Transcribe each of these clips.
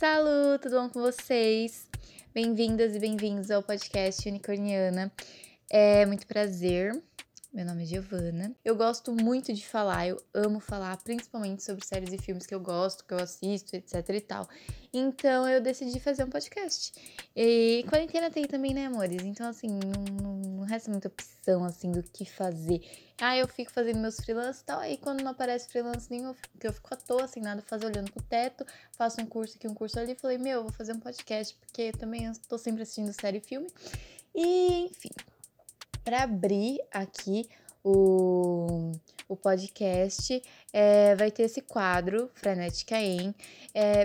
Salut, tudo bom com vocês? Bem-vindas e bem-vindos ao podcast Unicorniana. É muito prazer. Meu nome é Giovana. Eu gosto muito de falar, eu amo falar, principalmente sobre séries e filmes que eu gosto, que eu assisto, etc e tal. Então eu decidi fazer um podcast. E quarentena tem também, né, amores? Então, assim, não, não resta muita opção, assim, do que fazer. Ah, eu fico fazendo meus freelances e tal, aí quando não aparece freelance nenhum, que eu fico à toa, sem nada fazer, olhando pro teto, faço um curso aqui, um curso ali, falei, meu, vou fazer um podcast, porque também eu tô sempre assistindo série e filme. E, enfim, para abrir aqui o, o podcast, é, vai ter esse quadro, Frenética em. É,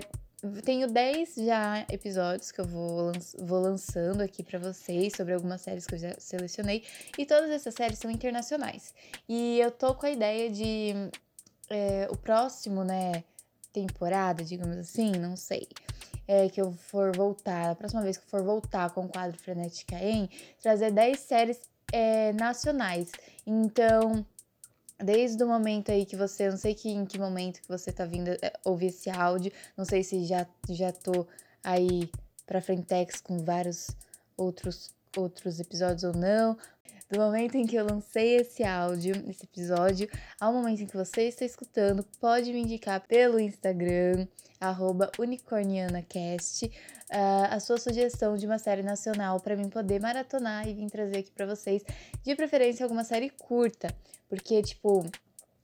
tenho 10 já episódios que eu vou, vou lançando aqui para vocês sobre algumas séries que eu já selecionei. E todas essas séries são internacionais. E eu tô com a ideia de é, o próximo, né, temporada, digamos assim, não sei. É, que eu for voltar, a próxima vez que eu for voltar com o quadro Frenética em, trazer 10 séries é, nacionais. Então, desde o momento aí que você, não sei que, em que momento que você tá vindo é, ouvir esse áudio, não sei se já, já tô aí pra frentex com vários outros, outros episódios ou não, do momento em que eu lancei esse áudio, esse episódio, ao momento em que você está escutando, pode me indicar pelo Instagram, unicornianacast, uh, a sua sugestão de uma série nacional para mim poder maratonar e vir trazer aqui para vocês, de preferência alguma série curta, porque, tipo,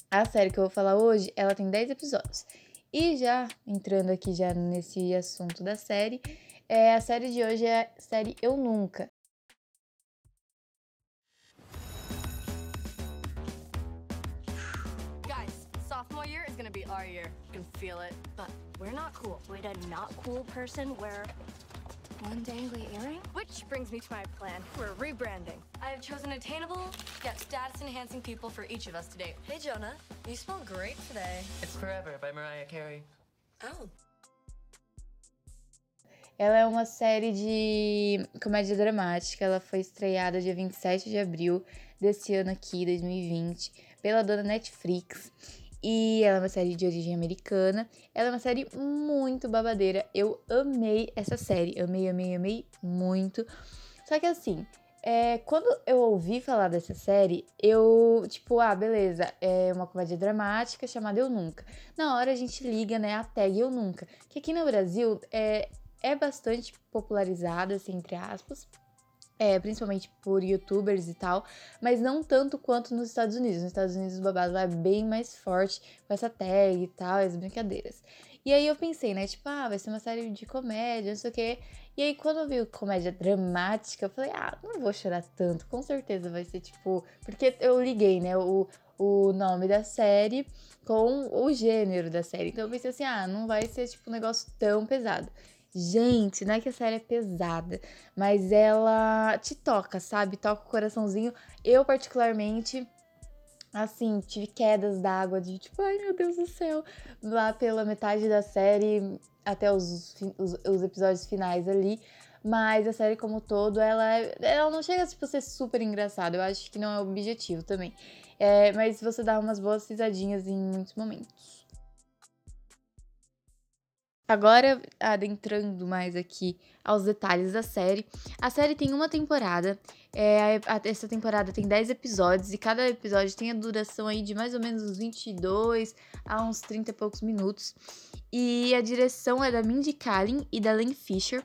a série que eu vou falar hoje, ela tem 10 episódios. E já entrando aqui já nesse assunto da série, é, a série de hoje é a série Eu Nunca. Feel it. But we're not cool. Would a not cool person wear one dangly earring? Which brings me to my plan. We're rebranding. I have chosen attainable, yet status-enhancing people for each of us today. Hey, Jonah. You smell great today. It's Forever by Mariah Carey. Oh. Ela é uma série de comédia dramática. Ela foi estreada dia 27 de abril desse ano aqui, 2020, pela dona Netflix. E ela é uma série de origem americana. Ela é uma série muito babadeira. Eu amei essa série. Amei, amei, amei muito. Só que assim, é, quando eu ouvi falar dessa série, eu, tipo, ah, beleza, é uma comédia dramática chamada Eu Nunca. Na hora a gente liga, né, a tag Eu Nunca, que aqui no Brasil é, é bastante popularizada, assim, entre aspas, é, principalmente por youtubers e tal, mas não tanto quanto nos Estados Unidos. Nos Estados Unidos o babado vai bem mais forte com essa tag e tal, as brincadeiras. E aí eu pensei, né, tipo, ah, vai ser uma série de comédia, não sei o quê. E aí quando eu vi comédia dramática, eu falei, ah, não vou chorar tanto, com certeza vai ser tipo. Porque eu liguei, né, o, o nome da série com o gênero da série. Então eu pensei assim, ah, não vai ser tipo um negócio tão pesado. Gente, não é que a série é pesada, mas ela te toca, sabe? Toca o coraçãozinho. Eu, particularmente, assim, tive quedas d'água de tipo, ai meu Deus do céu, lá pela metade da série até os, os, os episódios finais ali. Mas a série como todo, ela, ela não chega tipo, a ser super engraçada. Eu acho que não é o objetivo também. É, mas você dá umas boas risadinhas em muitos momentos. Agora, adentrando mais aqui aos detalhes da série. A série tem uma temporada. É, essa temporada tem 10 episódios e cada episódio tem a duração aí de mais ou menos uns 22 a uns 30 e poucos minutos. E a direção é da Mindy Kaling e da Len Fisher.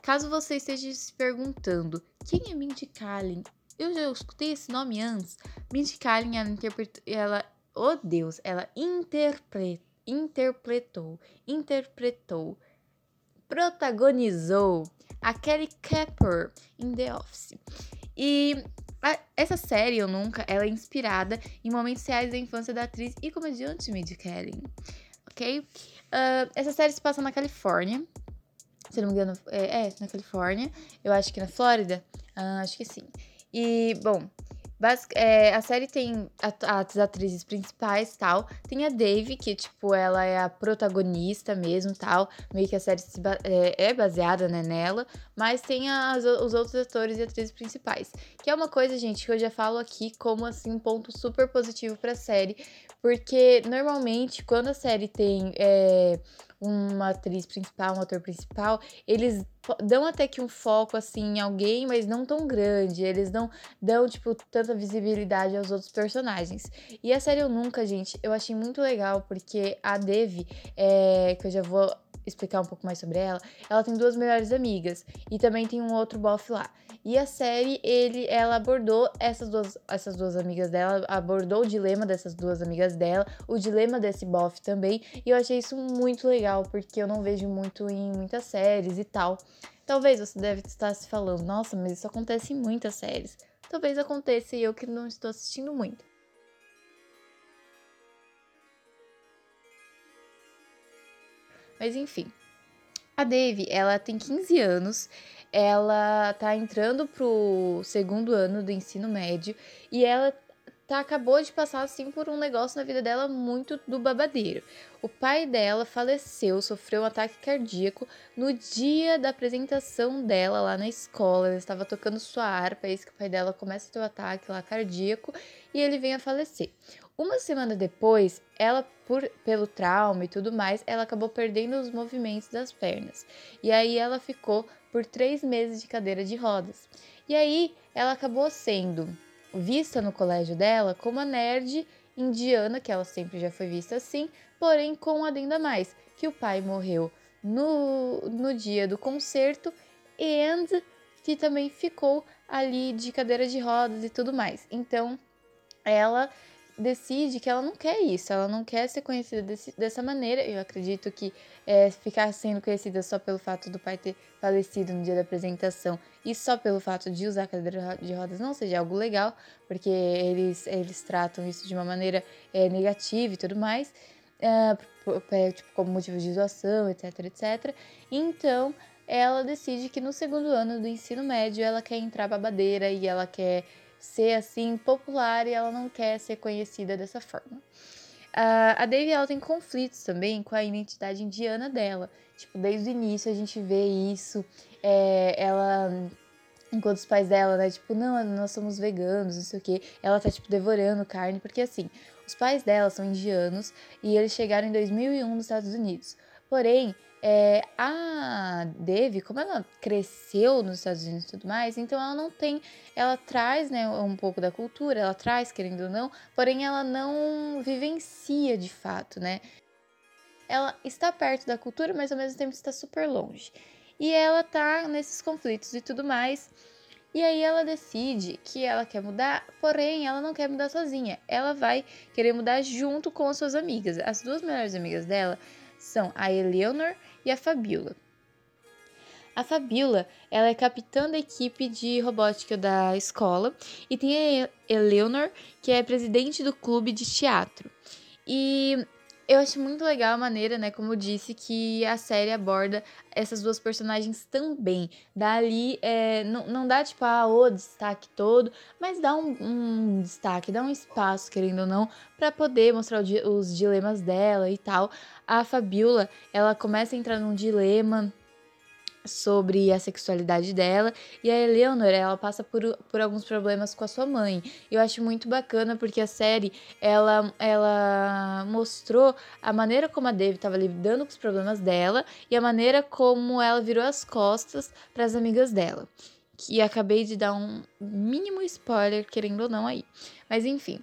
Caso você esteja se perguntando quem é Mindy Kaling, eu já escutei esse nome antes. Mindy Kaling, ela interpretou, ela, oh Deus, ela interpreta interpretou, interpretou, protagonizou a Kelly Kapper em The Office. E a, essa série, Eu Nunca, ela é inspirada em momentos reais da infância da atriz e comediante Mindy Kaling, ok? Uh, essa série se passa na Califórnia, se não me engano, é, é na Califórnia, eu acho que na Flórida, uh, acho que sim. E, bom, Basic, é, a série tem as atrizes principais tal. Tem a Dave, que, tipo, ela é a protagonista mesmo tal. Meio que a série é, é, baseada né, nela. Mas tem as, os outros atores e atrizes principais. Que é uma coisa, gente, que eu já falo aqui como, assim, ponto super positivo pra série. Porque, normalmente, quando a série tem é, uma atriz principal, um ator principal, eles dão até que um foco assim em alguém, mas não tão grande. Eles não dão, tipo, tanta visibilidade aos outros personagens. E a série Eu Nunca, gente, eu achei muito legal, porque a Devi, é, que eu já vou explicar um pouco mais sobre ela, ela tem duas melhores amigas e também tem um outro bofe lá. E a série, ele, ela abordou essas duas, essas duas amigas dela, abordou o dilema dessas duas amigas dela, o dilema desse bofe também, e eu achei isso muito legal, porque eu não vejo muito em muitas séries e tal. Talvez você deve estar se falando, nossa, mas isso acontece em muitas séries. Talvez aconteça e eu que não estou assistindo muito. Mas enfim. A Dave, ela tem 15 anos, ela tá entrando pro segundo ano do ensino médio e ela tá, acabou de passar assim por um negócio na vida dela muito do babadeiro. O pai dela faleceu, sofreu um ataque cardíaco no dia da apresentação dela lá na escola. Ela estava tocando sua harpa, é isso que o pai dela começa a ter o um ataque lá cardíaco e ele vem a falecer. Uma semana depois, ela, por, pelo trauma e tudo mais, ela acabou perdendo os movimentos das pernas. E aí ela ficou por três meses de cadeira de rodas. E aí ela acabou sendo vista no colégio dela como a nerd indiana, que ela sempre já foi vista assim, porém com um adendo a mais, que o pai morreu no, no dia do concerto e que também ficou ali de cadeira de rodas e tudo mais. Então, ela decide que ela não quer isso, ela não quer ser conhecida desse, dessa maneira. Eu acredito que é, ficar sendo conhecida só pelo fato do pai ter falecido no dia da apresentação e só pelo fato de usar cadeira de rodas não seja algo legal, porque eles, eles tratam isso de uma maneira é, negativa e tudo mais, é, tipo, como motivo de zoação, etc, etc. Então, ela decide que no segundo ano do ensino médio ela quer entrar babadeira e ela quer ser assim popular e ela não quer ser conhecida dessa forma. Uh, a Devi ela tem conflitos também com a identidade indiana dela. Tipo, desde o início a gente vê isso. É, ela enquanto os pais dela, né, tipo, não, nós somos veganos, não sei o que, ela tá, tipo, devorando carne, porque assim, os pais dela são indianos e eles chegaram em 2001 nos Estados Unidos. Porém, é, a Devi, como ela cresceu nos Estados Unidos e tudo mais, então ela não tem, ela traz, né, um pouco da cultura, ela traz, querendo ou não, porém ela não vivencia de fato, né? Ela está perto da cultura, mas ao mesmo tempo está super longe. E ela tá nesses conflitos e tudo mais. E aí ela decide que ela quer mudar, porém ela não quer mudar sozinha. Ela vai querer mudar junto com as suas amigas. As duas melhores amigas dela são a Eleanor e a Fabiola. A Fabiola, ela é capitã da equipe de robótica da escola e tem a Eleanor, que é presidente do clube de teatro. E eu acho muito legal a maneira, né, como eu disse, que a série aborda essas duas personagens também. Dá ali, é, não, não dá tipo ah, o destaque todo, mas dá um, um destaque, dá um espaço, querendo ou não, para poder mostrar os dilemas dela e tal. A Fabiola, ela começa a entrar num dilema sobre a sexualidade dela e a Eleanor ela passa por, por alguns problemas com a sua mãe. Eu acho muito bacana porque a série ela, ela mostrou a maneira como a Dave estava lidando com os problemas dela e a maneira como ela virou as costas para as amigas dela. Que acabei de dar um mínimo spoiler, querendo ou não aí. Mas enfim,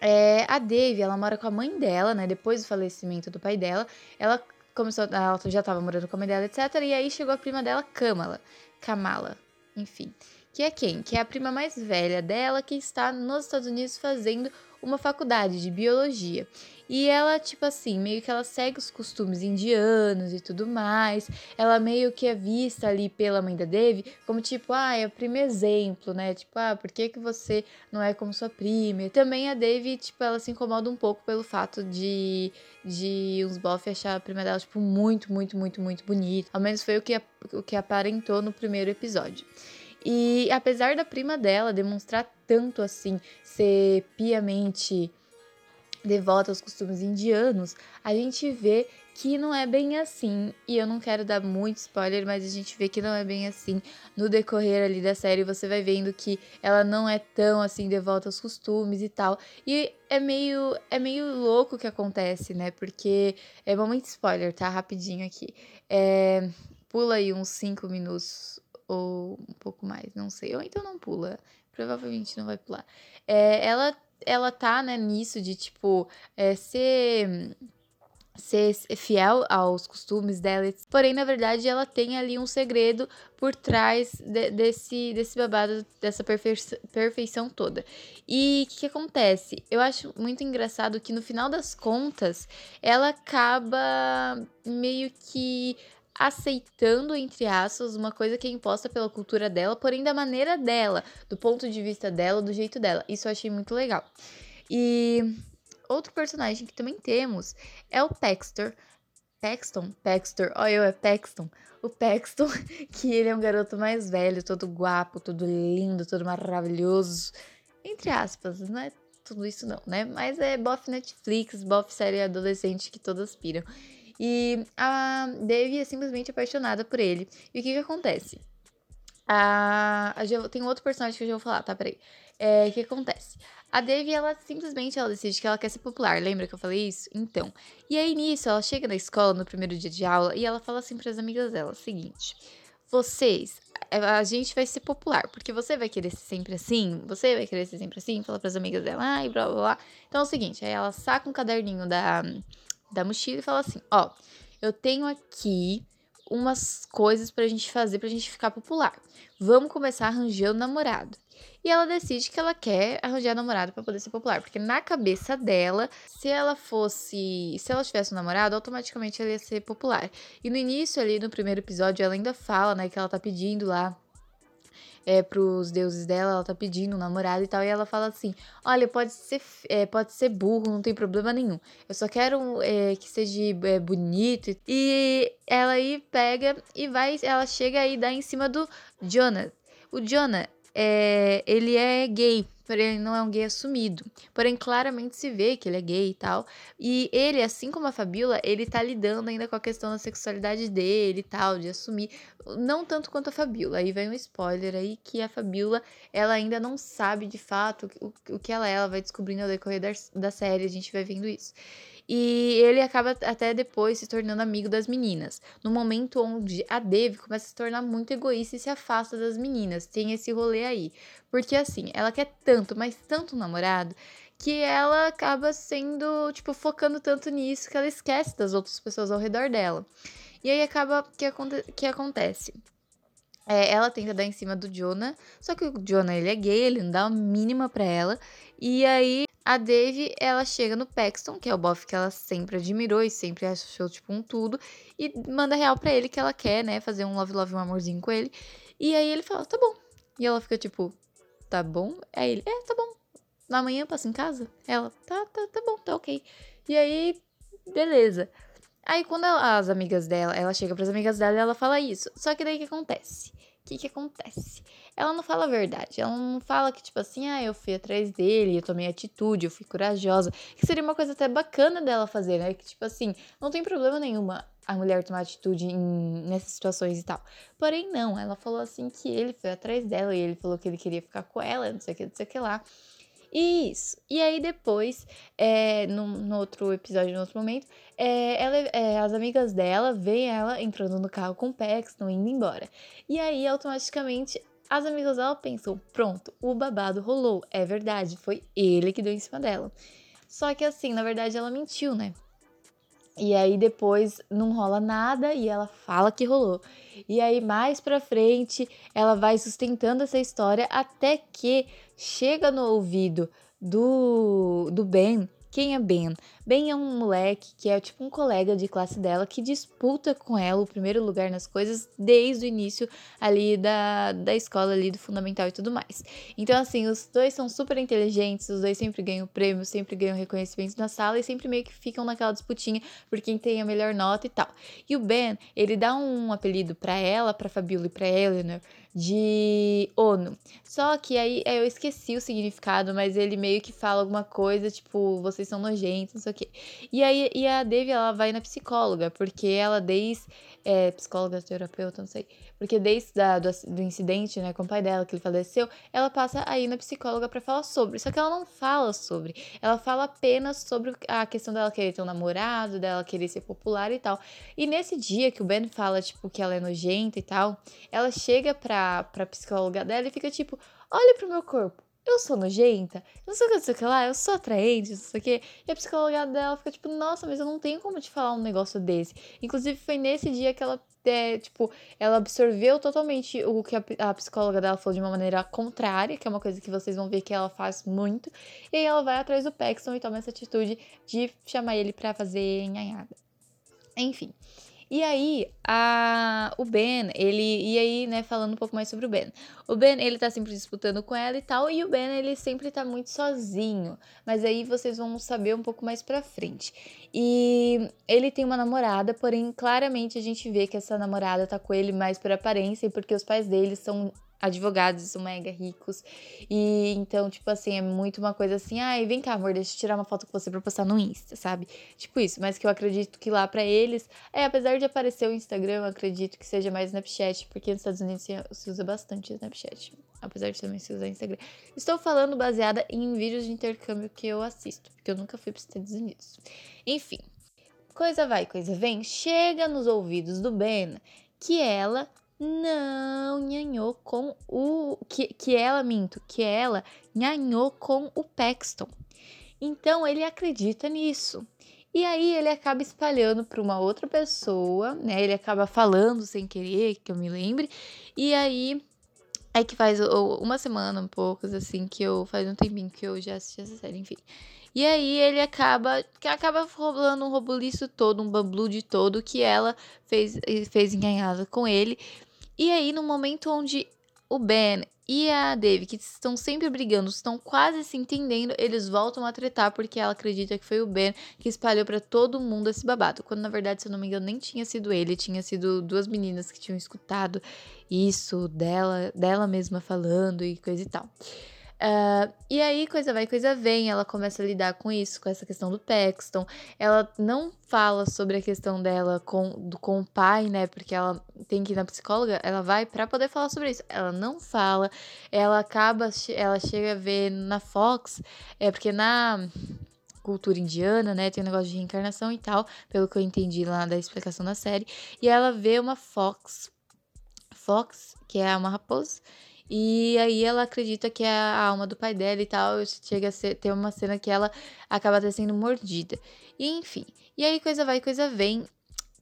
é, a Dave, ela mora com a mãe dela, né? Depois do falecimento do pai dela, ela começou, ela já estava morando com a mãe dela, etc. E aí chegou a prima dela, Kamala. Kamala, enfim. Que é quem? Que é a prima mais velha dela que está nos Estados Unidos fazendo uma faculdade de biologia. E ela, tipo assim, meio que ela segue os costumes indianos e tudo mais. Ela meio que é vista ali pela mãe da Devi como tipo, ah, é o primeiro exemplo, né? Tipo, ah, por que, que você não é como sua prima? E também a Devi, tipo, ela se incomoda um pouco pelo fato de, de uns bof achar a prima dela, tipo, muito, muito, muito, muito bonita. Ao menos foi o que, o que aparentou no primeiro episódio. E apesar da prima dela demonstrar tanto assim, ser piamente devota aos costumes indianos, a gente vê que não é bem assim, e eu não quero dar muito spoiler, mas a gente vê que não é bem assim. No decorrer ali da série, você vai vendo que ela não é tão assim devota aos costumes e tal. E é meio é meio louco o que acontece, né? Porque é momento spoiler, tá? Rapidinho aqui. É, pula aí uns 5 minutos ou um pouco mais, não sei. Ou então não pula. Provavelmente não vai pular. É, ela ela tá, né, nisso de tipo é, ser ser fiel aos costumes dela. Porém, na verdade, ela tem ali um segredo por trás de, desse, desse babado, dessa perfeição toda. E o que, que, acontece? Eu acho muito engraçado que no final das contas, ela acaba meio que aceitando, entre aspas, uma coisa que é imposta pela cultura dela, porém da maneira dela, do ponto de vista dela, do jeito dela. Isso eu achei muito legal. E outro personagem que também temos é o Paxton. Paxton? Paxton, olha eu, é Paxton. O Paxton, que ele é um garoto mais velho, todo guapo, todo lindo, todo maravilhoso. Entre aspas, não é tudo isso não, né? Mas é bof Netflix, bof série adolescente que todas piram. E a Devi é simplesmente apaixonada por ele. E o que que acontece? A, a, tem outro personagem que eu já vou falar, tá? Peraí. É, o que acontece? A Devi, ela simplesmente ela decide que ela quer ser popular. Lembra que eu falei isso? Então. E aí nisso, ela chega na escola no primeiro dia de aula e ela fala assim para as amigas dela: seguinte, vocês, a gente vai ser popular, porque você vai querer ser sempre assim, você vai querer ser sempre assim, fala para as amigas dela, ai, blá blá blá. Então é o seguinte, aí ela saca um caderninho da, da mochila e fala assim: ó, eu tenho aqui umas coisas pra gente fazer pra gente ficar popular. Vamos começar arranjando namorado. E ela decide que ela quer arranjar namorado para poder ser popular, porque na cabeça dela, se ela fosse, se ela tivesse um namorado, automaticamente ela ia ser popular. E no início ali no primeiro episódio, ela ainda fala, né, que ela tá pedindo lá é, pros deuses dela, ela tá pedindo um namorado e tal, e ela fala assim: Olha, pode ser, é, pode ser burro, não tem problema nenhum. Eu só quero é, que seja é, bonito. E ela aí pega e vai, ela chega aí dá em cima do Jonah. O Jonah é, ele é gay, porém ele não é um gay assumido. Porém, claramente se vê que ele é gay e tal. E ele, assim como a Fabiola, ele tá lidando ainda com a questão da sexualidade dele e tal, de assumir. Não tanto quanto a Fabiola. Aí vem um spoiler aí que a Fabiola, ela ainda não sabe de fato o, o que ela é. Ela vai descobrindo ao decorrer da, da série, a gente vai vendo isso. E ele acaba até depois se tornando amigo das meninas. No momento onde a Dev começa a se tornar muito egoísta e se afasta das meninas. Tem esse rolê aí. Porque assim, ela quer tanto, mas tanto um namorado, que ela acaba sendo, tipo, focando tanto nisso que ela esquece das outras pessoas ao redor dela. E aí acaba que, aconte que acontece. É, ela tenta dar em cima do Jonah, só que o Jonah ele é gay, ele não dá a mínima pra ela. E aí a Dave, ela chega no Paxton, que é o bofe que ela sempre admirou e sempre achou, tipo, um tudo, e manda real pra ele que ela quer, né, fazer um love love, um amorzinho com ele. E aí ele fala, tá bom. E ela fica tipo, tá bom? Aí ele, é, tá bom. Na manhã passa em casa? Ela, tá, tá, tá bom, tá ok. E aí, beleza. Aí quando ela, as amigas dela, ela chega pras amigas dela e ela fala isso. Só que daí o que acontece? Que que acontece? ela não fala a verdade. Ela não fala que, tipo assim, ah, eu fui atrás dele, eu tomei atitude, eu fui corajosa. Que seria uma coisa até bacana dela fazer, né? Que, tipo assim, não tem problema nenhuma a mulher tomar atitude em, nessas situações e tal. Porém, não, ela falou assim que ele foi atrás dela e ele falou que ele queria ficar com ela, não sei o que, não sei o que lá. Isso. E aí depois, é, outro episódio, no outro momento, é, ela, é, as amigas dela veem ela entrando no carro com o Paxton indo embora. E aí, automaticamente, as amigas dela pensam: pronto, o babado rolou. É verdade, foi ele que deu em cima dela. Só que assim, na verdade, ela mentiu, né? E aí depois não rola nada e ela fala que rolou. E aí mais pra frente ela vai sustentando essa história até que chega no ouvido do, do Ben quem é Ben? Ben é um moleque que é tipo um colega de classe dela que disputa com ela o primeiro lugar nas coisas desde o início ali da, da escola ali do fundamental e tudo mais. Então assim, os dois são super inteligentes, os dois sempre ganham prêmio, sempre ganham reconhecimento na sala e sempre meio que ficam naquela disputinha por quem tem a melhor nota e tal. E o Ben, ele dá um apelido para ela, para Fabiola e para Eleanor de ONU. Só que aí é, eu esqueci o significado, mas ele meio que fala alguma coisa, tipo, vocês são nojentos, não sei o quê. E aí e a Devi, ela vai na psicóloga, porque ela desde é, psicóloga, terapeuta, não sei. Porque desde da, do, do, incidente, né, com o pai dela, que ele faleceu, ela passa aí na psicóloga para falar sobre. Só que ela não fala sobre. Ela fala apenas sobre a questão dela querer ter um namorado, dela querer ser popular e tal. E nesse dia que o Ben fala, tipo, que ela é nojenta e tal, ela chega pra, pra psicóloga dela e fica tipo, olha pro meu corpo eu sou nojenta, não sei o que, não sei o que lá, eu sou atraente, não sei o que. E a psicóloga dela fica tipo, nossa, mas eu não tenho como te falar um negócio desse. Inclusive, foi nesse dia que ela, é, tipo, ela absorveu totalmente o que a, a, psicóloga dela falou de uma maneira contrária, que é uma coisa que vocês vão ver que ela faz muito. E aí ela vai atrás do Paxton e toma essa atitude de chamar ele pra fazer enhanhada. Enfim. E aí, a, o Ben, ele. E aí, né, falando um pouco mais sobre o Ben. O Ben, ele tá sempre disputando com ela e tal. E o Ben, ele sempre tá muito sozinho. Mas aí vocês vão saber um pouco mais pra frente. E ele tem uma namorada, porém, claramente a gente vê que essa namorada tá com ele mais por aparência e porque os pais dele são advogados mega ricos. E então, tipo assim, é muito uma coisa assim, ai, vem cá, amor, deixa eu tirar uma foto com você pra postar no Insta, sabe? Tipo isso, mas que eu acredito que lá para eles, é, apesar de aparecer o Instagram, eu acredito que seja mais Snapchat, porque nos Estados Unidos se usa bastante Snapchat, apesar de também se usar Instagram. Estou falando baseada em vídeos de intercâmbio que eu assisto, porque eu nunca fui para os Estados Unidos. Enfim, coisa vai, coisa vem, chega nos ouvidos do Ben que ela não nhanhou com o. Que, que ela, minto, que ela nhanhou com o Paxton. Então ele acredita nisso. E aí ele acaba espalhando para uma outra pessoa, né? Ele acaba falando sem querer, que eu me lembre. E aí é que faz uma semana, um poucos, assim, que eu. Faz um tempinho que eu já assisti essa série, enfim. E aí ele acaba. Que acaba rolando um robuliço todo, um bamblude todo que ela fez, fez enganhada com ele. E aí, no momento onde o Ben e a Dave, que estão sempre brigando, estão quase se entendendo, eles voltam a tretar porque ela acredita que foi o Ben que espalhou para todo mundo esse babado. Quando na verdade, se eu não me engano, nem tinha sido ele, tinha sido duas meninas que tinham escutado isso dela, dela mesma falando e coisa e tal. Uh, e aí, coisa vai, coisa vem, ela começa a lidar com isso, com essa questão do Paxton. Ela não fala sobre a questão dela com, do, com o pai, né? Porque ela tem que ir na psicóloga, ela vai para poder falar sobre isso. Ela não fala, ela acaba, ela chega a ver na Fox, é porque na cultura indiana, né? Tem um negócio de reencarnação e tal, pelo que eu entendi lá da explicação da série. E ela vê uma Fox, Fox, que é uma raposa e aí ela acredita que é a alma do pai dela e tal. Chega a ser, ter uma cena que ela acaba até sendo mordida. E enfim. E aí coisa vai, coisa vem.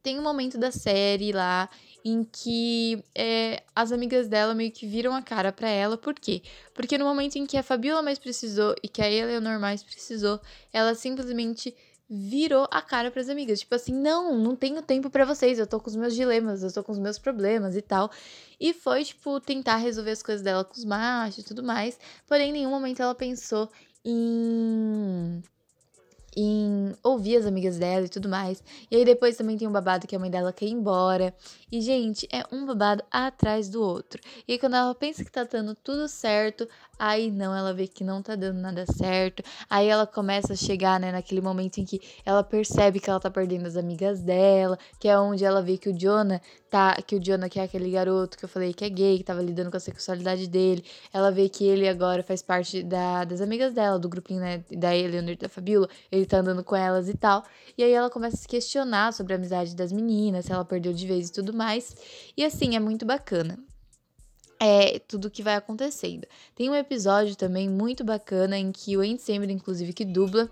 Tem um momento da série lá em que é, as amigas dela meio que viram a cara para ela. Por quê? Porque no momento em que a Fabiola mais precisou e que a Eleanor mais precisou, ela simplesmente virou a cara para as amigas. Tipo assim, não, não tenho tempo para vocês, eu tô com os meus dilemas, eu tô com os meus problemas e tal. E foi, tipo, tentar resolver as coisas dela com os machos e tudo mais. Porém, em nenhum momento ela pensou em em ouvir as amigas dela e tudo mais. E aí depois também tem um babado que a mãe dela quer ir embora. E, gente, é um babado atrás do outro. E aí, quando ela pensa que tá dando tudo certo, aí não, ela vê que não tá dando nada certo. Aí ela começa a chegar, né, naquele momento em que ela percebe que ela tá perdendo as amigas dela, que é onde ela vê que o Jonah tá, que o Jonah que é aquele garoto que eu falei que é gay, que tava lidando com a sexualidade dele. Ela vê que ele agora faz parte da, das amigas dela, do grupinho, né, da Eleanor e da Fabiola. Ele tá andando com elas e tal. E aí ela começa a se questionar sobre a amizade das meninas, se ela perdeu de vez e tudo mais. E assim, é muito bacana. É tudo que vai acontecendo. Tem um episódio também muito bacana em que o Andy inclusive, que dubla,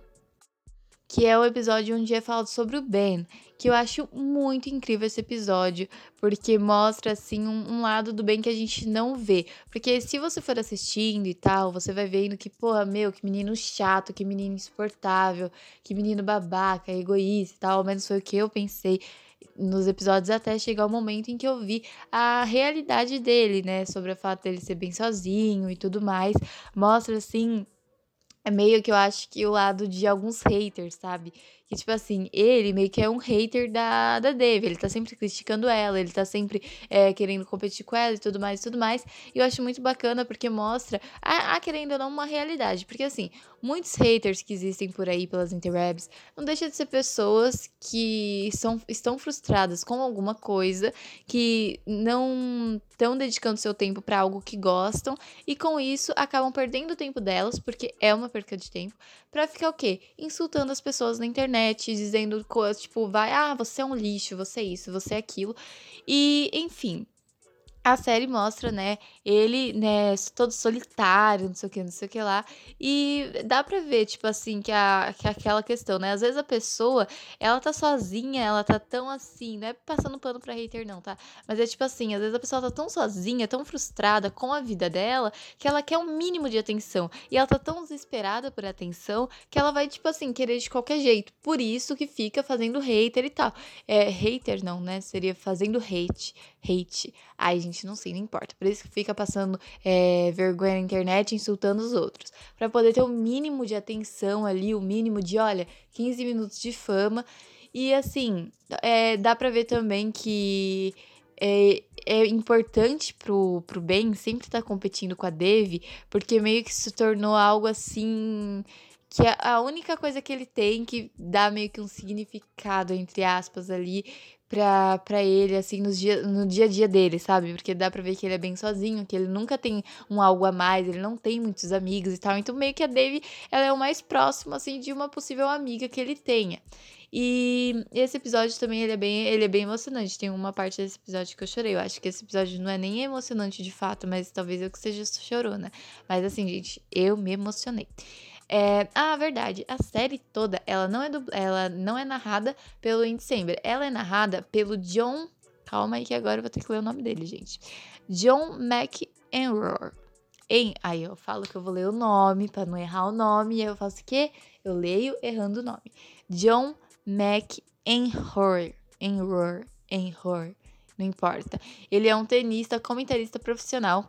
que é o episódio onde é falado sobre o Ben, que eu acho muito incrível esse episódio, porque mostra assim um, um, lado do Ben que a gente não vê. Porque se você for assistindo e tal, você vai vendo que, porra, meu, que menino chato, que menino insuportável, que menino babaca, egoísta e tal, ao menos foi o que eu pensei nos episódios até chegar o momento em que eu vi a realidade dele, né, sobre o fato dele ser bem sozinho e tudo mais. Mostra assim é meio que eu acho que o lado de alguns haters, sabe? Que, tipo assim, ele meio que é um hater da, da Devi. Ele tá sempre criticando ela, ele tá sempre é, querendo competir com ela e tudo mais e tudo mais. E eu acho muito bacana porque mostra, a, a querendo ou não, uma realidade. Porque, assim, muitos haters que existem por aí pelas interwebs não deixam de ser pessoas que são, estão frustradas com alguma coisa, que não estão dedicando seu tempo para algo que gostam e com isso acabam perdendo o tempo delas, porque é uma perca de tempo, para ficar o quê? Insultando as pessoas na internet, dizendo coisas tipo, vai, ah, você é um lixo, você é isso, você é aquilo. E, enfim, a série mostra, né, ele, né, todo solitário, não sei o que, não sei o que lá. E dá pra ver, tipo assim, que, a, que aquela questão, né? Às vezes a pessoa, ela tá sozinha, ela tá tão assim, não é passando pano pra hater, não, tá? Mas é tipo assim, às vezes a pessoa tá tão sozinha, tão frustrada com a vida dela, que ela quer um mínimo de atenção. E ela tá tão desesperada por atenção que ela vai, tipo assim, querer de qualquer jeito. Por isso que fica fazendo hater e tal. É, hater não, né? Seria fazendo hate. Hate. Ai, gente, não sei, não importa. Por isso que fica passando é, vergonha na internet insultando os outros. para poder ter o um mínimo de atenção ali, o um mínimo de, olha, 15 minutos de fama. E assim, é, dá pra ver também que é, é importante pro, pro Ben sempre estar tá competindo com a Dev, porque meio que se tornou algo assim que é a única coisa que ele tem que dá meio que um significado, entre aspas, ali pra, pra ele, assim, nos dia, no dia a dia dele, sabe? Porque dá pra ver que ele é bem sozinho, que ele nunca tem um algo a mais, ele não tem muitos amigos e tal. Então, meio que a Dave, ela é o mais próximo, assim, de uma possível amiga que ele tenha. E esse episódio também ele é bem, ele é bem emocionante. Tem uma parte desse episódio que eu chorei. Eu acho que esse episódio não é nem emocionante de fato, mas talvez eu que seja chorona. Mas assim, gente, eu me emocionei. É, ah, verdade. A série toda, ela não é do, ela não é narrada pelo Andy. Ela é narrada pelo John. Calma aí que agora eu vou ter que ler o nome dele, gente. John McEnroe. Em, aí eu falo que eu vou ler o nome para não errar o nome, e aí eu faço o quê? Eu leio errando o nome. John McEnroe. Enroe, Enroe, não importa. Ele é um tenista, comentarista profissional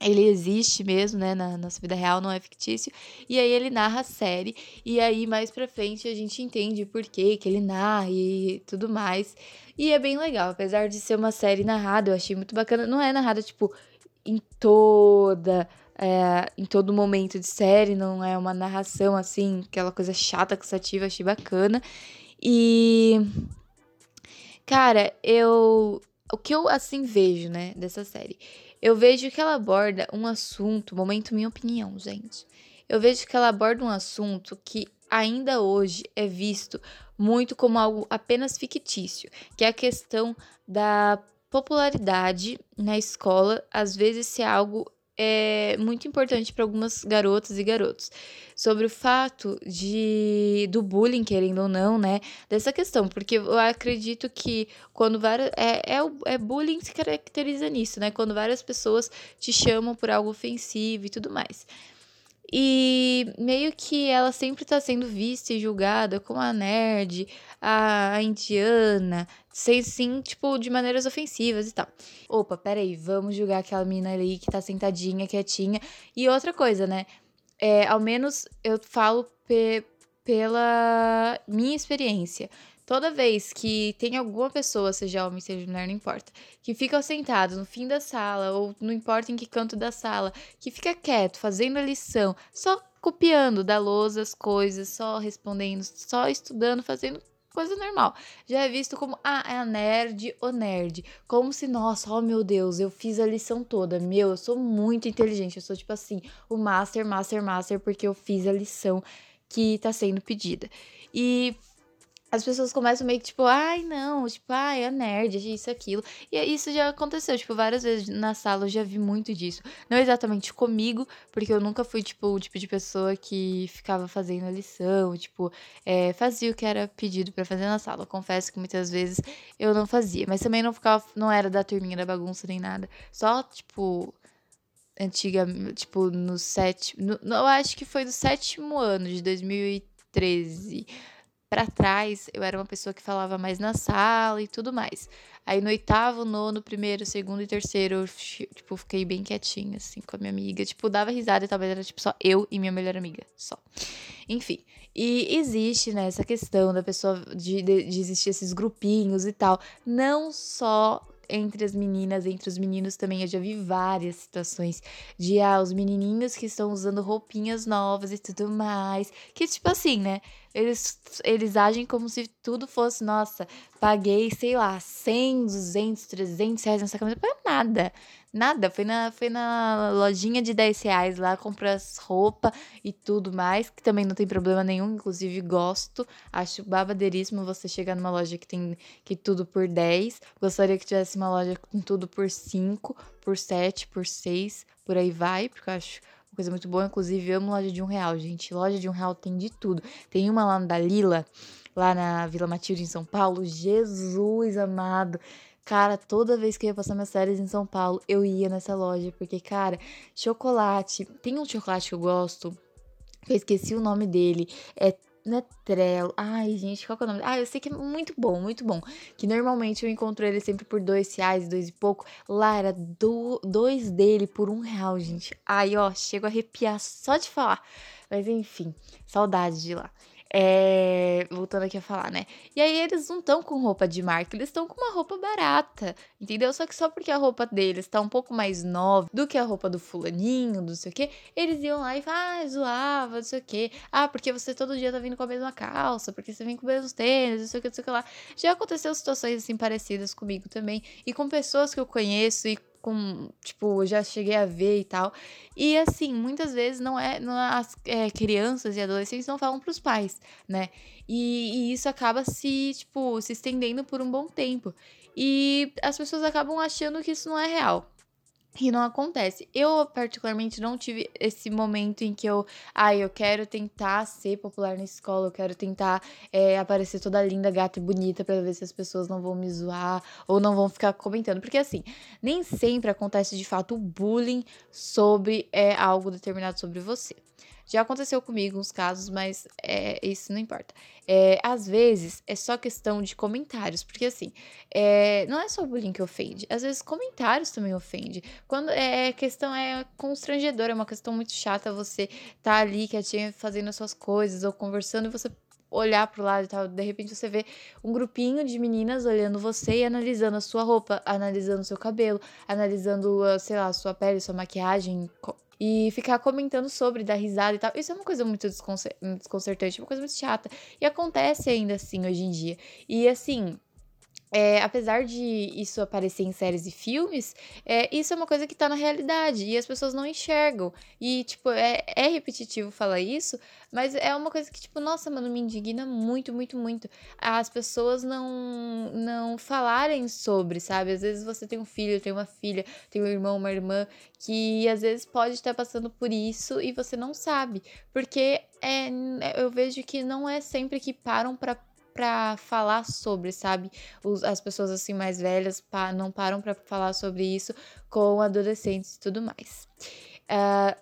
ele existe mesmo, né, na nossa vida real, não é fictício. E aí ele narra a série, e aí mais pra frente a gente entende por que que ele narra e tudo mais. E é bem legal, apesar de ser uma série narrada, eu achei muito bacana. Não é narrada, tipo, em toda. É, em todo momento de série, não é uma narração assim, aquela coisa chata, cansativa, achei bacana. E. Cara, eu. O que eu assim vejo, né, dessa série? Eu vejo que ela aborda um assunto, momento minha opinião, gente. Eu vejo que ela aborda um assunto que ainda hoje é visto muito como algo apenas fictício, que é a questão da popularidade na escola, às vezes ser algo é muito importante para algumas garotas e garotos sobre o fato de do bullying, querendo ou não, né? Dessa questão, porque eu acredito que quando várias. É, é, é bullying se caracteriza nisso, né? Quando várias pessoas te chamam por algo ofensivo e tudo mais. E meio que ela sempre tá sendo vista e julgada como a nerd, a indiana, sem sim, tipo, de maneiras ofensivas e tal. Opa, peraí, vamos julgar aquela menina ali que tá sentadinha, quietinha. E outra coisa, né? É, ao menos eu falo pe pela minha experiência. Toda vez que tem alguma pessoa, seja homem, seja mulher, não importa, que fica sentado no fim da sala, ou não importa em que canto da sala, que fica quieto, fazendo a lição, só copiando da lousa as coisas, só respondendo, só estudando, fazendo coisa normal. Já é visto como, ah, é a nerd ou nerd. Como se, nossa, oh meu Deus, eu fiz a lição toda. Meu, eu sou muito inteligente. Eu sou tipo assim, o master, master, master, porque eu fiz a lição que tá sendo pedida. E as pessoas começam meio que tipo, ai, não, tipo, ai, é nerd, isso, aquilo. E isso já aconteceu, tipo, várias vezes na sala eu já vi muito disso. Não exatamente comigo, porque eu nunca fui, tipo, o tipo de pessoa que ficava fazendo a lição, tipo, é, fazia o que era pedido para fazer na sala. Confesso que muitas vezes eu não fazia, mas também não ficava, não era da turminha da bagunça nem nada. Só, tipo, antiga, tipo, no sétimo, no, eu acho que foi do sétimo ano de 2013 para trás, eu era uma pessoa que falava mais na sala e tudo mais. Aí no oitavo, nono, primeiro, segundo e terceiro, eu, tipo, fiquei bem quietinha, assim, com a minha amiga. Tipo, dava risada e talvez era, tipo, só eu e minha melhor amiga, só. Enfim. E existe, né, essa questão da pessoa de, de, de existir esses grupinhos e tal. Não só entre as meninas, entre os meninos também. Eu já vi várias situações de ah, os menininhos que estão usando roupinhas novas e tudo mais. Que, tipo assim, né? Eles, eles agem como se tudo fosse, nossa, paguei, sei lá, 100, 200, 300 reais nessa camisa pra nada. Nada, foi na, foi na lojinha de 10 reais lá, comprei as roupas e tudo mais, que também não tem problema nenhum, inclusive gosto. Acho babadeiríssimo você chegar numa loja que tem que tudo por 10. Gostaria que tivesse uma loja com tudo por 5, por 7, por 6, por aí vai, porque eu acho uma coisa muito boa. Inclusive, amo loja de um real, gente. Loja de um real tem de tudo. Tem uma lá no Dalila, lá na Vila Matilde, em São Paulo. Jesus amado. Cara, toda vez que eu ia passar minhas férias em São Paulo, eu ia nessa loja, porque, cara, chocolate. Tem um chocolate que eu gosto, eu esqueci o nome dele. É não é Trello. Ai, gente, qual que é o nome? Ah, eu sei que é muito bom, muito bom. Que normalmente eu encontro ele sempre por dois reais, dois e pouco. Lá era do, dois dele por um real, gente. Ai, ó, chego a arrepiar só de falar. Mas enfim, saudade de lá. É, voltando aqui a falar, né? E aí eles não estão com roupa de marca, eles estão com uma roupa barata, entendeu? Só que só porque a roupa deles tá um pouco mais nova do que a roupa do fulaninho, do sei o quê, eles iam lá e ah, zoava, não sei o quê. Ah, porque você todo dia tá vindo com a mesma calça, porque você vem com os mesmos tênis, não sei o que, não sei o que lá. Já aconteceu situações assim parecidas comigo também, e com pessoas que eu conheço e com, tipo, já cheguei a ver e tal. E assim, muitas vezes não é, não é as é, crianças e adolescentes não falam pros pais, né? E, e isso acaba se, tipo, se estendendo por um bom tempo. E as pessoas acabam achando que isso não é real. E não acontece. Eu, particularmente, não tive esse momento em que eu, ai, ah, eu quero tentar ser popular na escola, eu quero tentar é, aparecer toda linda, gata e bonita para ver se as pessoas não vão me zoar ou não vão ficar comentando. Porque, assim, nem sempre acontece de fato o bullying sobre é, algo determinado sobre você. Já aconteceu comigo uns casos, mas é, isso não importa. É, às vezes é só questão de comentários, porque assim, é, não é só bullying que ofende, às vezes comentários também ofende. Quando é questão é constrangedora, é uma questão muito chata você tá ali quietinha fazendo as suas coisas ou conversando e você olhar pro lado e tal, de repente você vê um grupinho de meninas olhando você e analisando a sua roupa, analisando o seu cabelo, analisando, sei lá, a sua pele, sua maquiagem, e ficar comentando sobre, dar risada e tal. Isso é uma coisa muito desconcertante, uma coisa muito chata. E acontece ainda assim hoje em dia. E assim, é, apesar de isso aparecer em séries e filmes, é, isso é uma coisa que tá na realidade e as pessoas não enxergam. E, tipo, é, é repetitivo falar isso, mas é uma coisa que, tipo, nossa, mano, me indigna muito, muito, muito. As pessoas não, não falarem sobre, sabe? Às vezes você tem um filho, tem uma filha, tem um irmão, uma irmã, que às vezes pode estar passando por isso e você não sabe. Porque é, eu vejo que não é sempre que param para para falar sobre, sabe? Os, as pessoas assim mais velhas pa, não param para falar sobre isso com adolescentes e tudo mais. Uh,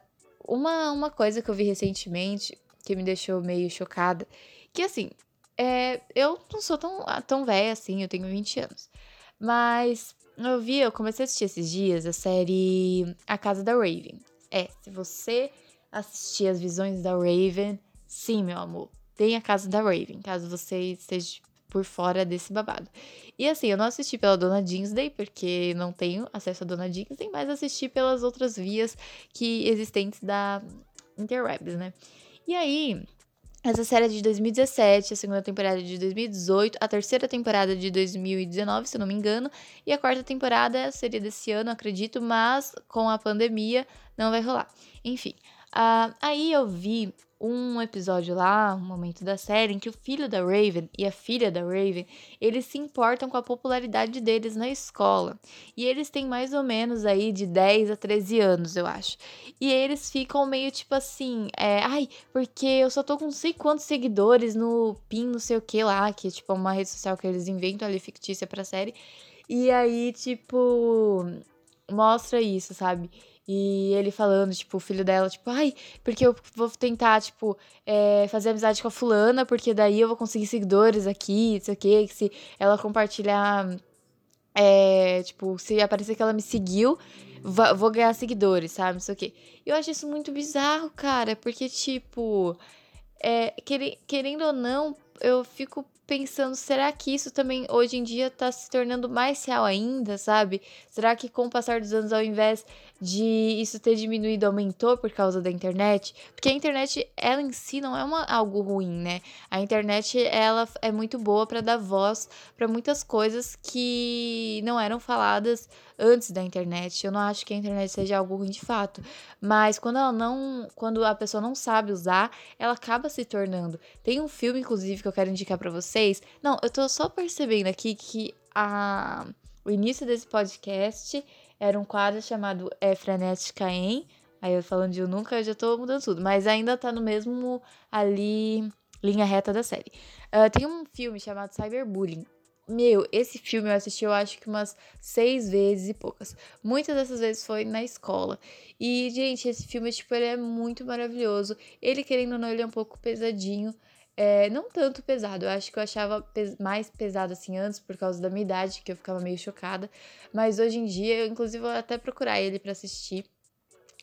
uma, uma coisa que eu vi recentemente que me deixou meio chocada, que assim, é, eu não sou tão, tão velha assim, eu tenho 20 anos. Mas eu vi, eu comecei a assistir esses dias a série A Casa da Raven. É, se você assistir as visões da Raven, sim, meu amor, tem a casa da Raven, caso você esteja por fora desse babado. E assim, eu não assisti pela Dona Dinsday, porque não tenho acesso à Dona Dinsday, mas assisti pelas outras vias que existentes da Interwebs, né? E aí, essa série é de 2017, a segunda temporada é de 2018, a terceira temporada é de 2019, se eu não me engano, e a quarta temporada seria desse ano, acredito, mas com a pandemia não vai rolar. Enfim, uh, aí eu vi um episódio lá, um momento da série, em que o filho da Raven e a filha da Raven, eles se importam com a popularidade deles na escola. E eles têm mais ou menos aí de 10 a 13 anos, eu acho. E eles ficam meio tipo assim, é, ai, porque eu só tô com não sei quantos seguidores no PIN, não sei o que lá, que é tipo uma rede social que eles inventam ali fictícia pra série. E aí, tipo, mostra isso, sabe? E ele falando, tipo, o filho dela, tipo, ai, porque eu vou tentar, tipo, é, fazer amizade com a fulana, porque daí eu vou conseguir seguidores aqui, não sei o quê, que se ela compartilhar, é, tipo, se aparecer que ela me seguiu, vou ganhar seguidores, sabe, não sei o quê. Eu acho isso muito bizarro, cara, porque, tipo, é, querendo ou não, eu fico pensando, será que isso também hoje em dia tá se tornando mais real ainda, sabe? Será que com o passar dos anos, ao invés de isso ter diminuído, aumentou por causa da internet? Porque a internet, ela em si não é uma, algo ruim, né? A internet, ela é muito boa para dar voz para muitas coisas que não eram faladas antes da internet. Eu não acho que a internet seja algo ruim de fato, mas quando ela não, quando a pessoa não sabe usar, ela acaba se tornando. Tem um filme inclusive que eu quero indicar para vocês. Não, eu tô só percebendo aqui que a o início desse podcast era um quadro chamado É Frenética em Aí eu falando de eu nunca, eu já tô mudando tudo, mas ainda tá no mesmo ali linha reta da série. Uh, tem um filme chamado Cyberbullying. Meu, esse filme eu assisti, eu acho que umas seis vezes e poucas. Muitas dessas vezes foi na escola. E, gente, esse filme, tipo, ele é muito maravilhoso. Ele, querendo ou não, ele é um pouco pesadinho. É, não tanto pesado, eu acho que eu achava pes mais pesado assim antes por causa da minha idade, que eu ficava meio chocada. Mas hoje em dia, eu inclusive vou até procurar ele para assistir.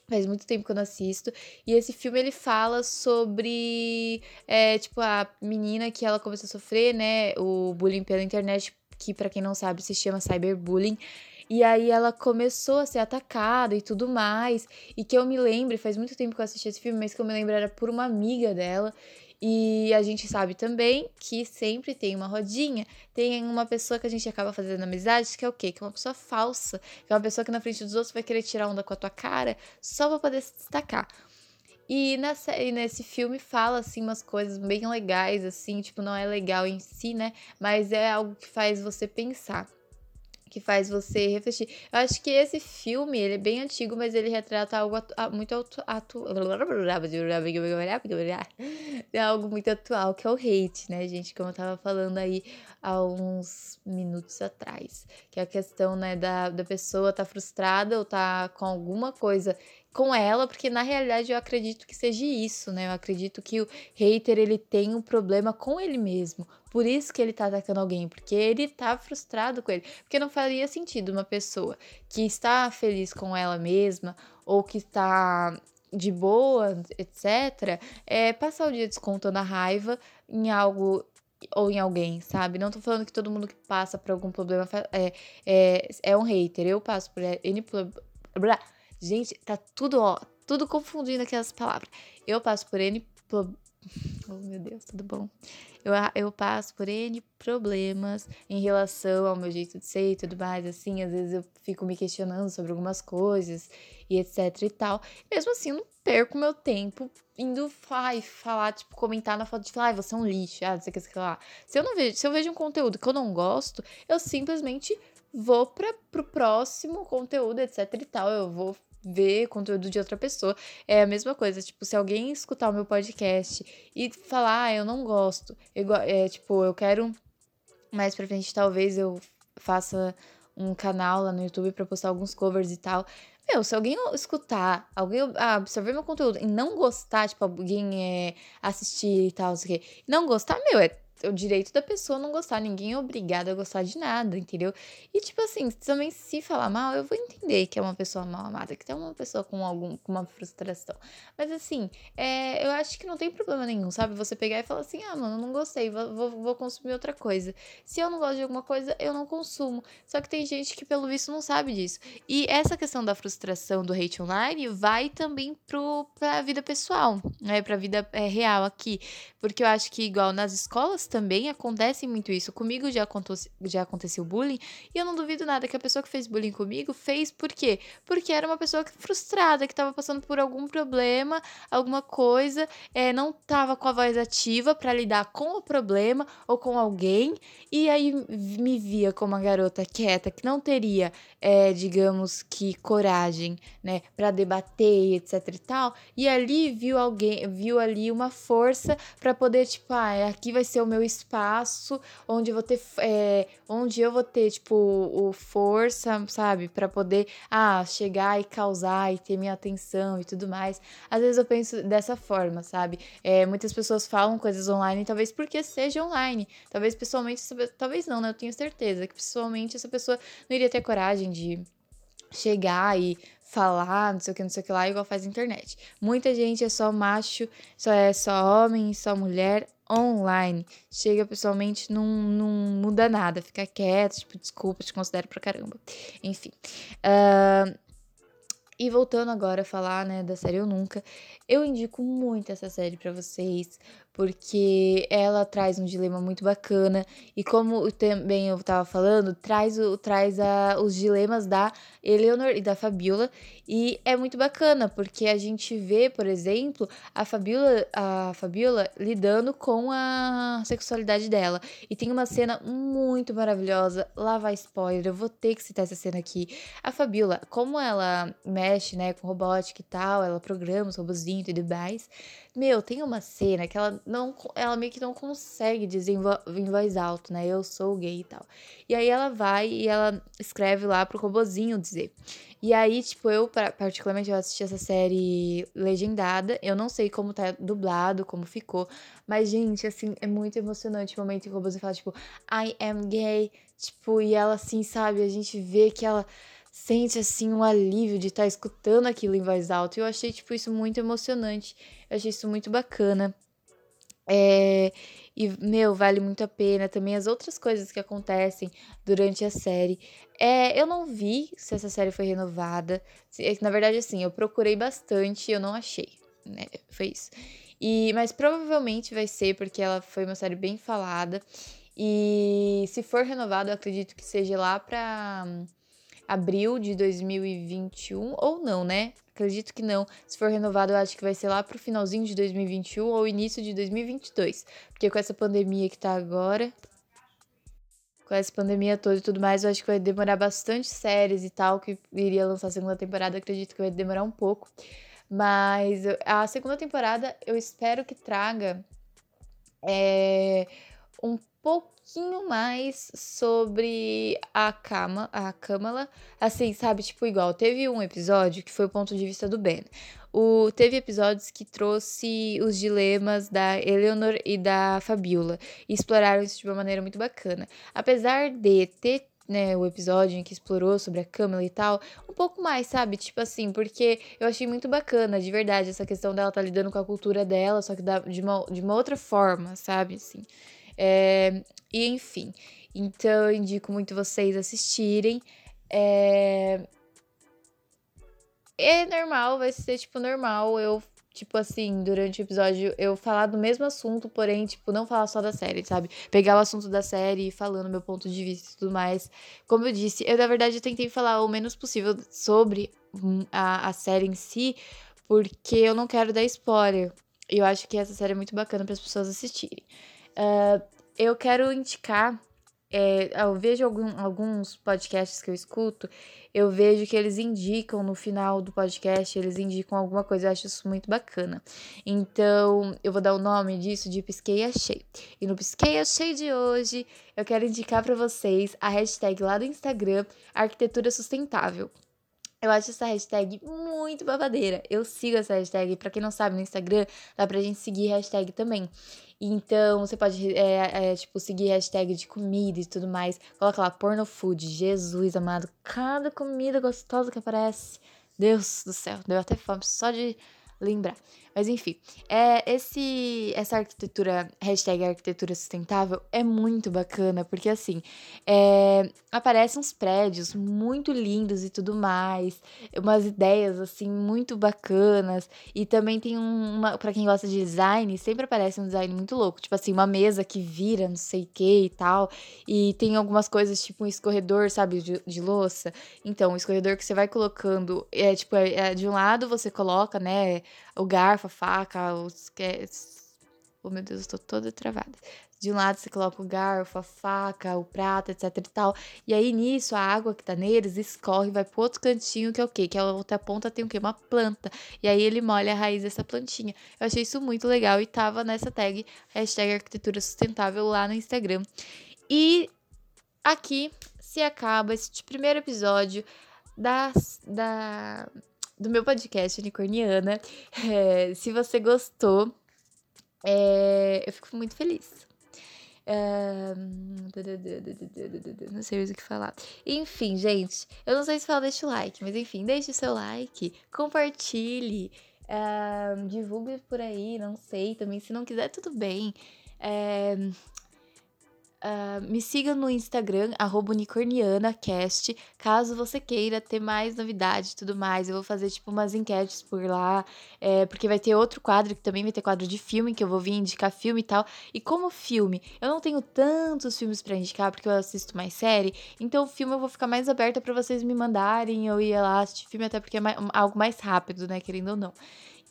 Faz muito tempo que eu não assisto. E esse filme ele fala sobre, é, tipo, a menina que ela começou a sofrer, né? O bullying pela internet, que para quem não sabe se chama cyberbullying. E aí ela começou a ser atacada e tudo mais. E que eu me lembro, faz muito tempo que eu assisti esse filme, mas que eu me lembro era por uma amiga dela. E a gente sabe também que sempre tem uma rodinha, tem uma pessoa que a gente acaba fazendo amizade, que é o quê? Que é uma pessoa falsa, que é uma pessoa que na frente dos outros vai querer tirar onda com a tua cara só pra poder se destacar. E, nessa, nesse filme fala, assim, umas coisas bem legais, assim, tipo, não é legal em si, né? Mas é algo que faz você pensar que faz você refletir. Eu acho que esse filme, ele é bem antigo, mas ele retrata algo atu muito atu atu é algo muito atual, que é o hate, né, gente? Como eu tava falando aí há uns minutos atrás. Que é a questão, né, da, da pessoa tá frustrada ou tá com alguma coisa com ela, porque na realidade eu acredito que seja isso, né? Eu acredito que o hater ele tem um problema com ele mesmo. Por isso que ele tá atacando alguém, porque ele tá frustrado com ele. Porque não faria sentido uma pessoa que está feliz com ela mesma ou que está de boa, etc., é, passar o dia descontando a raiva em algo ou em alguém, sabe? Não tô falando que todo mundo que passa por algum problema é, é, é um hater. Eu passo por N problema. Gente, tá tudo, ó, tudo confundindo aquelas palavras. Eu passo por N. Oh, meu Deus, tudo bom? Eu, eu passo por N problemas em relação ao meu jeito de ser e tudo mais, assim. Às vezes eu fico me questionando sobre algumas coisas e etc e tal. Mesmo assim, eu não perco meu tempo indo ai, falar, tipo, comentar na foto de falar, ah, você é um lixo, ah, não sei o que, sei lá. Se eu não vejo, se eu vejo um conteúdo que eu não gosto, eu simplesmente vou para pro próximo conteúdo, etc e tal. Eu vou ver conteúdo de outra pessoa. É a mesma coisa, tipo, se alguém escutar o meu podcast e falar, ah, eu não gosto, igual, é, tipo, eu quero mais pra frente, talvez eu faça um canal lá no YouTube para postar alguns covers e tal. Meu, se alguém escutar, alguém absorver meu conteúdo e não gostar, tipo, alguém é, assistir e tal, não gostar, meu, é o direito da pessoa não gostar, ninguém é obrigado a gostar de nada, entendeu? E tipo assim, também se falar mal, eu vou entender que é uma pessoa mal amada, que tem uma pessoa com algum com uma frustração. Mas assim, é, eu acho que não tem problema nenhum, sabe? Você pegar e falar assim: "Ah, mano, não gostei, vou, vou, vou consumir outra coisa". Se eu não gosto de alguma coisa, eu não consumo. Só que tem gente que pelo visto não sabe disso. E essa questão da frustração do hate online vai também pro pra vida pessoal, né? Pra vida é, real aqui, porque eu acho que igual nas escolas também acontece muito isso. Comigo já, aconteceu, já aconteceu bullying e eu não duvido nada que a pessoa que fez bullying comigo fez por quê? Porque era uma pessoa frustrada, que estava passando por algum problema, alguma coisa, é, não estava com a voz ativa para lidar com o problema ou com alguém e aí me via como uma garota quieta que não teria, é, digamos que coragem, né, para debater, etc e tal. E ali viu alguém, viu ali uma força para poder tipo, ah, aqui vai ser o meu meu espaço, onde eu vou ter, é, onde eu vou ter, tipo, o força, sabe, para poder, ah, chegar e causar e ter minha atenção e tudo mais. Às vezes eu penso dessa forma, sabe? É, muitas pessoas falam coisas online, talvez porque seja online, talvez pessoalmente, talvez não, né? Eu tenho certeza que pessoalmente essa pessoa não iria ter coragem de chegar e falar, não sei o que, não sei o que lá, igual faz a internet. Muita gente é só macho, só é só homem, só mulher online. Chega pessoalmente, não, não muda nada, fica quieto, tipo, desculpa, te considero pra caramba. Enfim. Uh, e voltando agora a falar, né, da série Eu Nunca, eu indico muito essa série para vocês, porque ela traz um dilema muito bacana e como também eu estava falando, traz, o, traz a, os dilemas da Eleanor e da Fabiola e é muito bacana, porque a gente vê, por exemplo, a Fabiola, a Fabiola lidando com a sexualidade dela. E tem uma cena muito maravilhosa, lá vai spoiler, eu vou ter que citar essa cena aqui. A Fabiola, como ela mexe, né, com robótica e tal, ela programa os robozinhos e tudo mais. Meu, tem uma cena que ela não. Ela meio que não consegue dizer em voz alta, né? Eu sou gay e tal. E aí ela vai e ela escreve lá pro robozinho dizer. E aí, tipo, eu, particularmente, eu assisti essa série legendada. Eu não sei como tá dublado, como ficou. Mas, gente, assim, é muito emocionante o momento em que o robozinho fala, tipo, I am gay. Tipo, e ela, assim, sabe? A gente vê que ela sente assim um alívio de estar tá escutando aquilo em voz alta. E eu achei tipo isso muito emocionante. Eu achei isso muito bacana. É, e, meu, vale muito a pena. Também as outras coisas que acontecem durante a série. É, eu não vi se essa série foi renovada. É na verdade, assim, eu procurei bastante e eu não achei. Né? Foi isso. E, mas provavelmente vai ser, porque ela foi uma série bem falada. E se for renovada, eu acredito que seja lá pra abril de 2021, ou não, né? Acredito que não. Se for renovado, eu acho que vai ser lá pro finalzinho de 2021 ou início de 2022. Porque com essa pandemia que tá agora, com essa pandemia toda e tudo mais, eu acho que vai demorar bastante séries e tal, que iria lançar a segunda temporada, acredito que vai demorar um pouco. Mas a segunda temporada eu espero que traga é, um pouquinho mais sobre a cama, a Kamala, assim, sabe, tipo igual, teve um episódio que foi o ponto de vista do Ben. O, teve episódios que trouxe os dilemas da Eleanor e da Fabiola e exploraram isso de uma maneira muito bacana. Apesar de ter né, o episódio em que explorou sobre a Kamala e tal, um pouco mais, sabe? Tipo assim, porque eu achei muito bacana, de verdade, essa questão dela tá lidando com a cultura dela, só que de uma, de uma outra forma, sabe? Assim. É, e enfim, então eu indico muito vocês assistirem. É, é normal, vai ser tipo normal eu, tipo assim, durante o episódio eu falar do mesmo assunto, porém, tipo, não falar só da série, sabe? Pegar o assunto da série e falando meu ponto de vista e tudo mais. Como eu disse, eu na verdade tentei falar o menos possível sobre a, a série em si, porque eu não quero dar spoiler. E eu acho que essa série é muito bacana para as pessoas assistirem. Uh, eu quero indicar. É, eu vejo algum, alguns podcasts que eu escuto, eu vejo que eles indicam no final do podcast, eles indicam alguma coisa, eu acho isso muito bacana. Então, eu vou dar o nome disso de Pisquei Achei. E no Pisquei Achei de hoje, eu quero indicar para vocês a hashtag lá do Instagram, Arquitetura Sustentável. Eu acho essa hashtag muito babadeira. Eu sigo essa hashtag. Pra quem não sabe, no Instagram dá pra gente seguir hashtag também. Então, você pode, é, é, tipo, seguir hashtag de comida e tudo mais. Coloca lá, pornofood. Jesus amado. Cada comida gostosa que aparece. Deus do céu, deu até fome só de lembrar. Mas enfim, é, esse, essa arquitetura, hashtag arquitetura sustentável, é muito bacana, porque assim, é, aparecem uns prédios muito lindos e tudo mais, umas ideias assim muito bacanas, e também tem uma, para quem gosta de design, sempre aparece um design muito louco, tipo assim, uma mesa que vira, não sei o que e tal, e tem algumas coisas tipo um escorredor, sabe, de, de louça. Então, o escorredor que você vai colocando, é tipo, é, é, de um lado você coloca, né, o garfo, a faca, os, Oh, meu Deus, eu tô toda travada. De um lado você coloca o garfo, a faca, o prato, etc e tal. E aí nisso a água que tá neles escorre, vai pro outro cantinho que é o quê? Que a outra ponta tem o quê? Uma planta. E aí ele molha a raiz dessa plantinha. Eu achei isso muito legal e tava nessa tag, hashtag arquitetura sustentável lá no Instagram. E aqui se acaba este primeiro episódio da, da, do meu podcast Unicorniana. É, se você gostou, é, eu fico muito feliz. Não sei mais o que falar. Enfim, gente, eu não sei se fala deixa o like, mas enfim, deixe o seu like, compartilhe, divulgue por aí, não sei também. Se não quiser, tudo bem. Uh, me siga no Instagram, unicornianacast, caso você queira ter mais novidades e tudo mais. Eu vou fazer, tipo, umas enquetes por lá, é, porque vai ter outro quadro, que também vai ter quadro de filme, que eu vou vir indicar filme e tal. E como filme, eu não tenho tantos filmes para indicar, porque eu assisto mais série, então o filme eu vou ficar mais aberta para vocês me mandarem, eu ia lá assistir filme, até porque é mais, algo mais rápido, né, querendo ou não.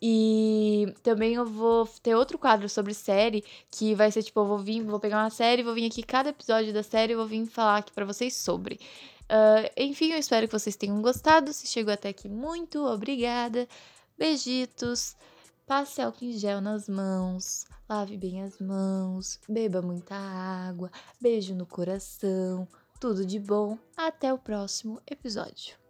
E também eu vou ter outro quadro sobre série, que vai ser tipo, eu vou vir, vou pegar uma série, vou vir aqui cada episódio da série, vou vir falar aqui para vocês sobre. Uh, enfim, eu espero que vocês tenham gostado. Se chegou até aqui, muito obrigada. Beijitos. Passe álcool em gel nas mãos. Lave bem as mãos. Beba muita água. Beijo no coração. Tudo de bom. Até o próximo episódio.